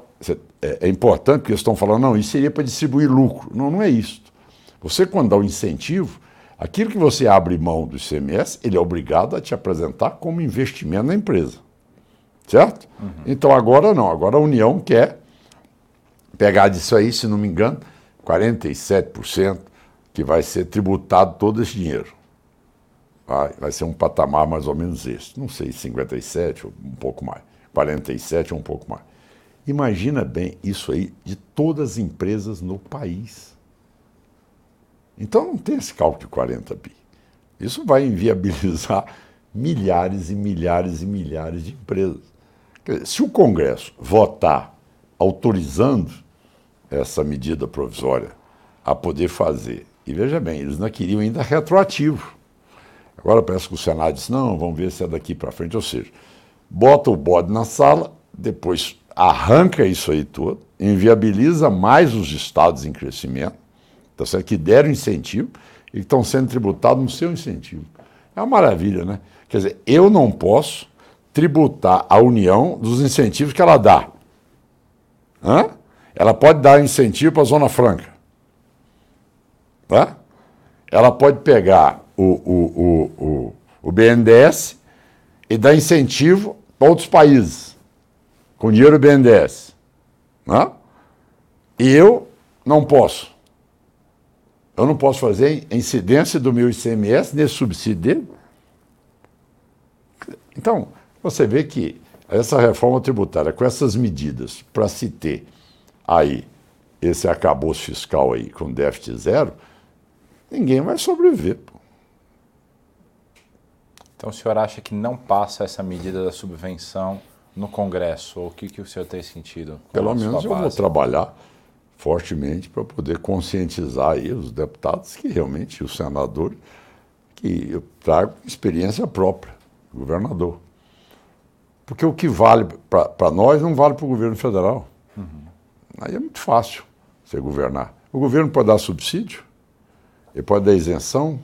é, é importante porque eles estão falando, não, isso seria para distribuir lucro. Não, não é isso. Você, quando dá um incentivo, aquilo que você abre mão do ICMS, ele é obrigado a te apresentar como investimento na empresa. Certo? Então, agora não. Agora a União quer pegar disso aí, se não me engano, 47% que vai ser tributado todo esse dinheiro. Vai, vai ser um patamar mais ou menos esse. Não sei, 57 ou um pouco mais. 47 ou um pouco mais. Imagina bem isso aí de todas as empresas no país. Então não tem esse cálculo de 40 bi. Isso vai inviabilizar milhares e milhares e milhares de empresas. Dizer, se o Congresso votar autorizando essa medida provisória a poder fazer, e veja bem, eles não queriam ainda retroativo. Agora parece que o Senado disse, não, vamos ver se é daqui para frente. Ou seja, bota o bode na sala, depois arranca isso aí tudo, inviabiliza mais os estados em crescimento, tá certo? que deram incentivo e que estão sendo tributados no seu incentivo. É uma maravilha, né? Quer dizer, eu não posso tributar a União dos incentivos que ela dá. Hã? Ela pode dar incentivo para a Zona Franca. Tá? Ela pode pegar o, o, o, o, o BNDES e dar incentivo para outros países, com dinheiro do BNDES. Né? E eu não posso. Eu não posso fazer incidência do meu ICMS nesse subsídio dele. Então, você vê que essa reforma tributária, com essas medidas, para se ter aí esse arcabouço fiscal aí com déficit zero, ninguém vai sobreviver. Pô. Então o senhor acha que não passa essa medida da subvenção no Congresso? Ou o que, que o senhor tem sentido? Pelo menos eu vou base? trabalhar fortemente para poder conscientizar aí os deputados que realmente, os senadores, que eu trago experiência própria, governador. Porque o que vale para nós não vale para o governo federal. Aí é muito fácil você governar. O governo pode dar subsídio, ele pode dar isenção,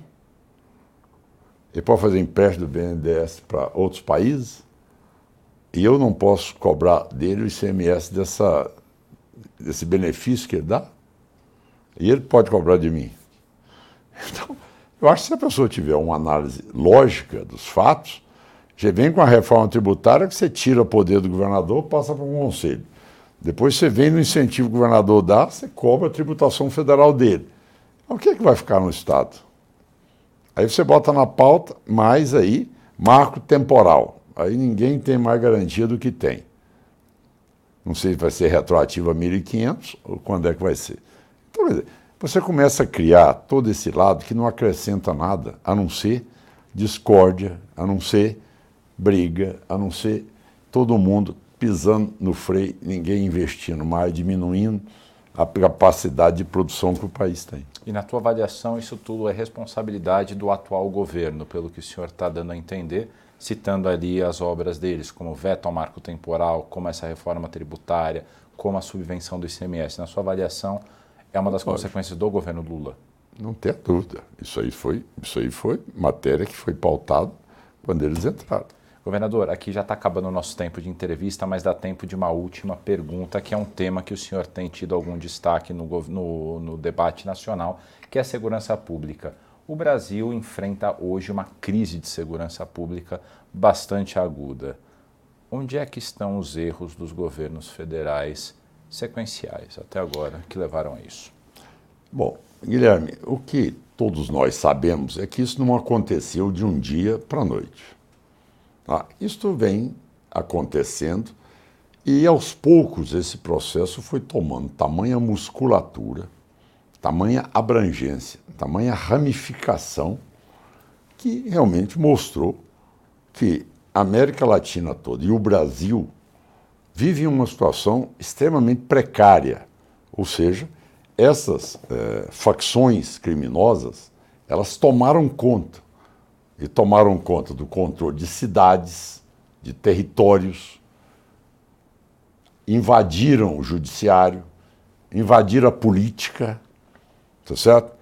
ele pode fazer empréstimo do BNDES para outros países, e eu não posso cobrar dele o ICMS dessa, desse benefício que ele dá, e ele pode cobrar de mim. Então, eu acho que se a pessoa tiver uma análise lógica dos fatos, já vem com a reforma tributária que você tira o poder do governador, passa para um conselho. Depois você vem no incentivo que o governador dá, você cobra a tributação federal dele. O que é que vai ficar no Estado? Aí você bota na pauta, mais aí, marco temporal. Aí ninguém tem mais garantia do que tem. Não sei se vai ser retroativo a 1.500 ou quando é que vai ser. Então, você começa a criar todo esse lado que não acrescenta nada, a não ser discórdia, a não ser briga, a não ser todo mundo pisando no freio, ninguém investindo mais, diminuindo a capacidade de produção que o país tem. E na tua avaliação, isso tudo é responsabilidade do atual governo, pelo que o senhor está dando a entender, citando ali as obras deles, como o veto ao marco temporal, como essa reforma tributária, como a subvenção do ICMS. Na sua avaliação, é uma das Lógico. consequências do governo Lula? Não tem dúvida. Isso aí foi, isso aí foi matéria que foi pautada quando eles entraram. Governador, aqui já está acabando o nosso tempo de entrevista, mas dá tempo de uma última pergunta, que é um tema que o senhor tem tido algum destaque no, no, no debate nacional, que é a segurança pública. O Brasil enfrenta hoje uma crise de segurança pública bastante aguda. Onde é que estão os erros dos governos federais sequenciais até agora que levaram a isso? Bom, Guilherme, o que todos nós sabemos é que isso não aconteceu de um dia para a noite. Ah, isto vem acontecendo e aos poucos esse processo foi tomando tamanha musculatura, tamanha abrangência, tamanha ramificação, que realmente mostrou que a América Latina toda e o Brasil vivem uma situação extremamente precária, ou seja, essas eh, facções criminosas elas tomaram conta e tomaram conta do controle de cidades, de territórios, invadiram o judiciário, invadiram a política, tá certo?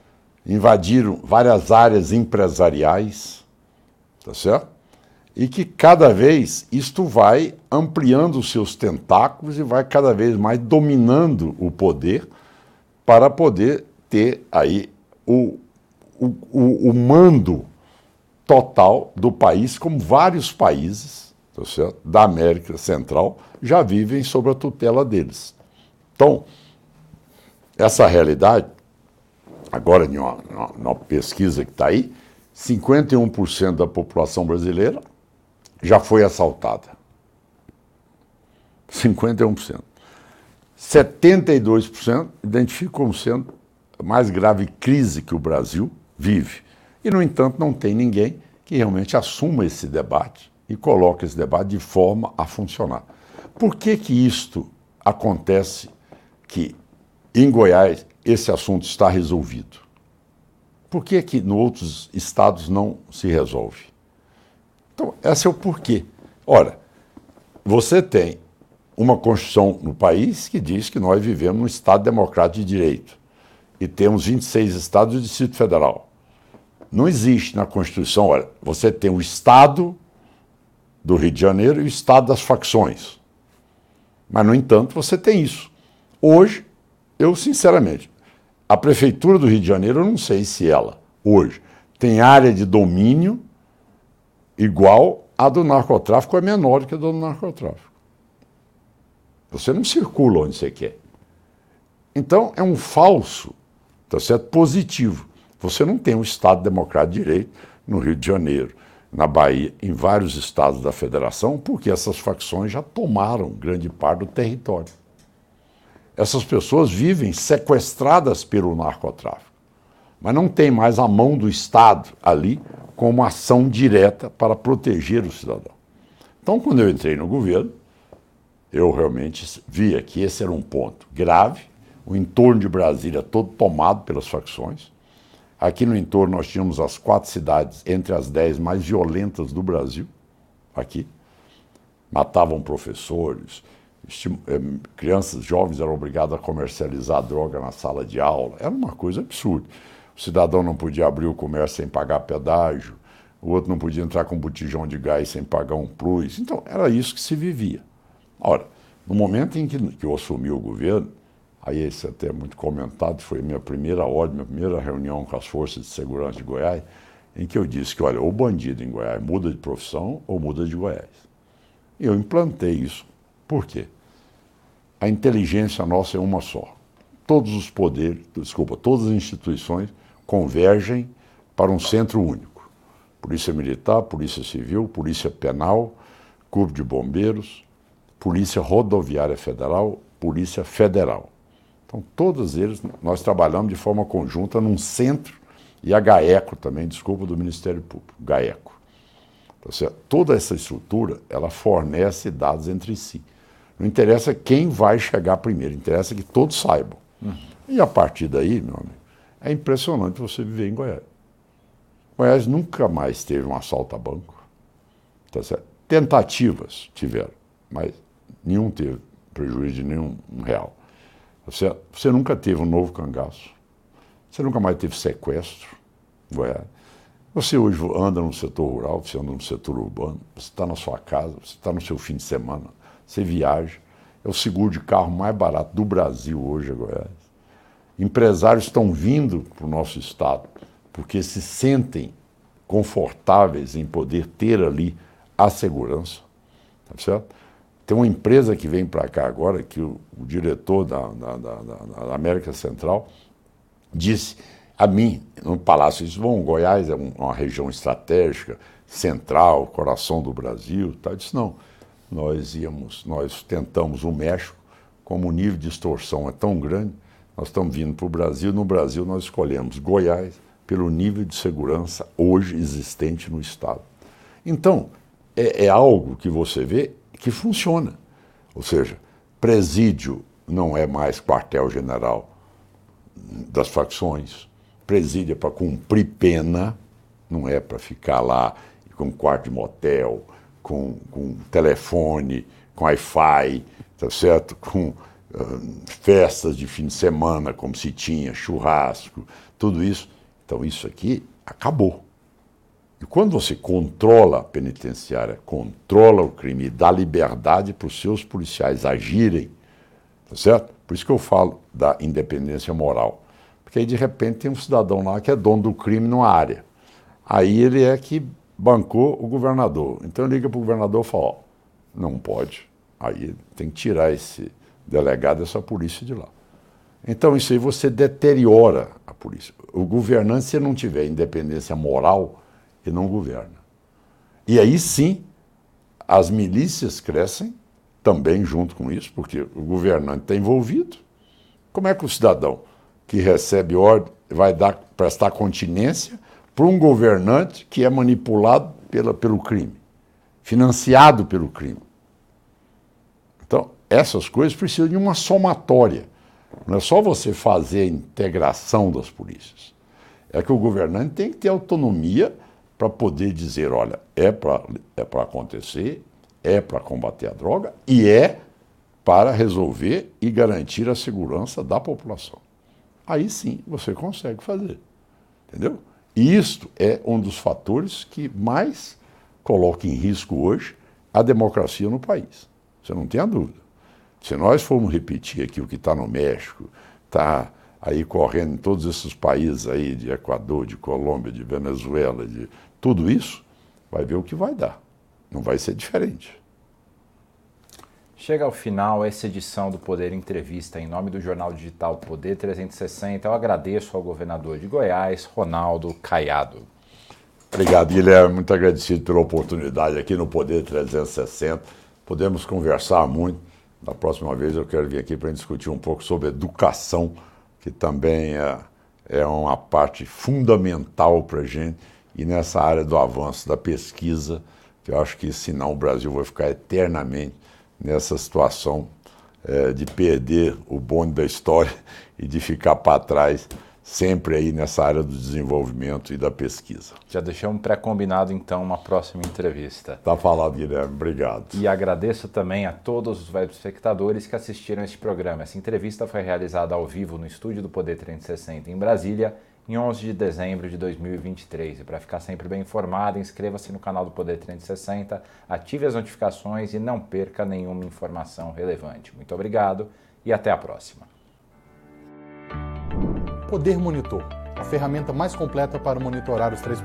Invadiram várias áreas empresariais, tá certo? E que cada vez isto vai ampliando os seus tentáculos e vai cada vez mais dominando o poder para poder ter aí o, o, o, o mando total do país, como vários países tá da América Central já vivem sob a tutela deles. Então, essa realidade, agora, em uma, uma pesquisa que está aí, 51% da população brasileira já foi assaltada. 51%. 72% identificam como sendo a mais grave crise que o Brasil vive. E, no entanto, não tem ninguém que realmente assuma esse debate e coloque esse debate de forma a funcionar. Por que, que isto acontece que em Goiás esse assunto está resolvido? Por que, que em outros estados não se resolve? Então, esse é o porquê. Ora, você tem uma Constituição no país que diz que nós vivemos num Estado democrático de direito e temos 26 estados e o Distrito Federal. Não existe na Constituição, olha, você tem o Estado do Rio de Janeiro e o Estado das facções. Mas, no entanto, você tem isso. Hoje, eu sinceramente, a Prefeitura do Rio de Janeiro, eu não sei se ela, hoje, tem área de domínio igual à do narcotráfico, é menor que a do narcotráfico. Você não circula onde você quer. Então, é um falso, tá certo? Positivo. Você não tem um Estado democrático de direito no Rio de Janeiro, na Bahia, em vários estados da federação, porque essas facções já tomaram grande parte do território. Essas pessoas vivem sequestradas pelo narcotráfico, mas não tem mais a mão do Estado ali como ação direta para proteger o cidadão. Então, quando eu entrei no governo, eu realmente via que esse era um ponto grave, o entorno de Brasília todo tomado pelas facções, Aqui no entorno nós tínhamos as quatro cidades entre as dez mais violentas do Brasil, aqui. Matavam professores, eh, crianças jovens eram obrigadas a comercializar droga na sala de aula. Era uma coisa absurda. O cidadão não podia abrir o comércio sem pagar pedágio, o outro não podia entrar com um botijão de gás sem pagar um plus. Então, era isso que se vivia. Ora, no momento em que, que eu assumi o governo, aí esse até é muito comentado, foi minha primeira ordem, minha primeira reunião com as forças de segurança de Goiás, em que eu disse que, olha, o bandido em Goiás muda de profissão ou muda de Goiás. E eu implantei isso. Por quê? A inteligência nossa é uma só. Todos os poderes, desculpa, todas as instituições convergem para um centro único. Polícia Militar, Polícia Civil, Polícia Penal, Corpo de Bombeiros, Polícia Rodoviária Federal, Polícia Federal. Então, todos eles, nós trabalhamos de forma conjunta num centro, e a GAECO também, desculpa, do Ministério Público, GAECO. Então, toda essa estrutura, ela fornece dados entre si. Não interessa quem vai chegar primeiro, interessa que todos saibam. Uhum. E a partir daí, meu amigo, é impressionante você viver em Goiás. Goiás nunca mais teve um assalto a banco. Tá Tentativas tiveram, mas nenhum teve prejuízo de nenhum real. Você, você nunca teve um novo cangaço. Você nunca mais teve sequestro Goiás. Você hoje anda no setor rural, você anda no setor urbano, você está na sua casa, você está no seu fim de semana, você viaja. É o seguro de carro mais barato do Brasil hoje, é Goiás. Empresários estão vindo para o nosso estado porque se sentem confortáveis em poder ter ali a segurança. Tá certo? Tem uma empresa que vem para cá agora, que o, o diretor da, da, da, da, América Central disse a mim, no Palácio, disse, bom, Goiás é um, uma região estratégica, central, coração do Brasil. Tá? Eu disse, não, nós íamos, nós tentamos o México, como o nível de extorsão é tão grande, nós estamos vindo para o Brasil, no Brasil nós escolhemos Goiás pelo nível de segurança hoje existente no Estado. Então, é, é algo que você vê que funciona. Ou seja, presídio não é mais quartel-general das facções, presídio é para cumprir pena, não é para ficar lá com quarto de motel, com, com telefone, com Wi-Fi, tá certo? com uh, festas de fim de semana, como se tinha, churrasco, tudo isso. Então isso aqui acabou. E quando você controla a penitenciária, controla o crime e dá liberdade para os seus policiais agirem, tá certo? Por isso que eu falo da independência moral. Porque aí de repente tem um cidadão lá que é dono do crime numa área. Aí ele é que bancou o governador. Então liga para o governador e fala, ó, não pode. Aí tem que tirar esse delegado, essa polícia de lá. Então, isso aí você deteriora a polícia. O governante, se não tiver independência moral, ele não governa. E aí sim, as milícias crescem também junto com isso, porque o governante está envolvido. Como é que o cidadão que recebe ordem vai dar, prestar continência para um governante que é manipulado pela, pelo crime, financiado pelo crime? Então, essas coisas precisam de uma somatória. Não é só você fazer a integração das polícias. É que o governante tem que ter autonomia para poder dizer, olha, é para é acontecer, é para combater a droga e é para resolver e garantir a segurança da população. Aí sim você consegue fazer. Entendeu? E isto é um dos fatores que mais coloca em risco hoje a democracia no país. Você não tem a dúvida. Se nós formos repetir aqui o que está no México, está aí correndo em todos esses países aí, de Equador, de Colômbia, de Venezuela, de tudo isso, vai ver o que vai dar. Não vai ser diferente. Chega ao final essa edição do Poder Entrevista. Em nome do jornal digital Poder 360, eu agradeço ao governador de Goiás, Ronaldo Caiado. Obrigado, Guilherme. Muito agradecido pela oportunidade aqui no Poder 360. Podemos conversar muito da próxima vez eu quero vir aqui para discutir um pouco sobre educação, que também é, é uma parte fundamental para a gente, e nessa área do avanço da pesquisa, que eu acho que senão o Brasil vai ficar eternamente nessa situação é, de perder o bonde da história e de ficar para trás sempre aí nessa área do desenvolvimento e da pesquisa. Já deixamos pré-combinado então uma próxima entrevista. Tá falado, Guilherme. Obrigado. E agradeço também a todos os web espectadores que assistiram este programa. Essa entrevista foi realizada ao vivo no estúdio do Poder 360 em Brasília, em 11 de dezembro de 2023. E para ficar sempre bem informado, inscreva-se no canal do Poder 360, ative as notificações e não perca nenhuma informação relevante. Muito obrigado e até a próxima. Poder Monitor, a ferramenta mais completa para monitorar os três